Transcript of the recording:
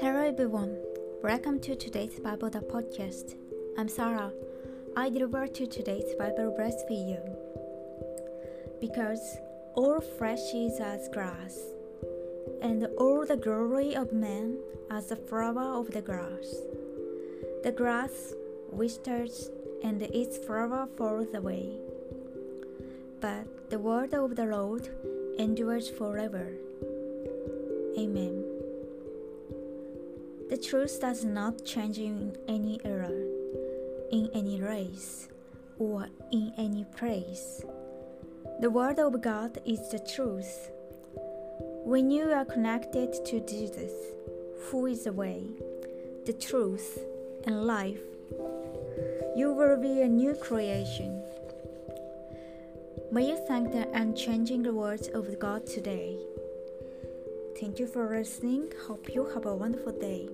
Hello everyone, welcome to today's Bible podcast. I'm Sarah. I deliver to today's Bible verse for you. Because all flesh is as grass, and all the glory of man as the flower of the grass. The grass withers, and its flower falls away. But the word of the Lord endures forever. Amen. The truth does not change in any era, in any race, or in any place. The Word of God is the truth. When you are connected to Jesus, who is the way, the truth, and life, you will be a new creation. May you thank the unchanging words of God today. Thank you for listening. Hope you have a wonderful day.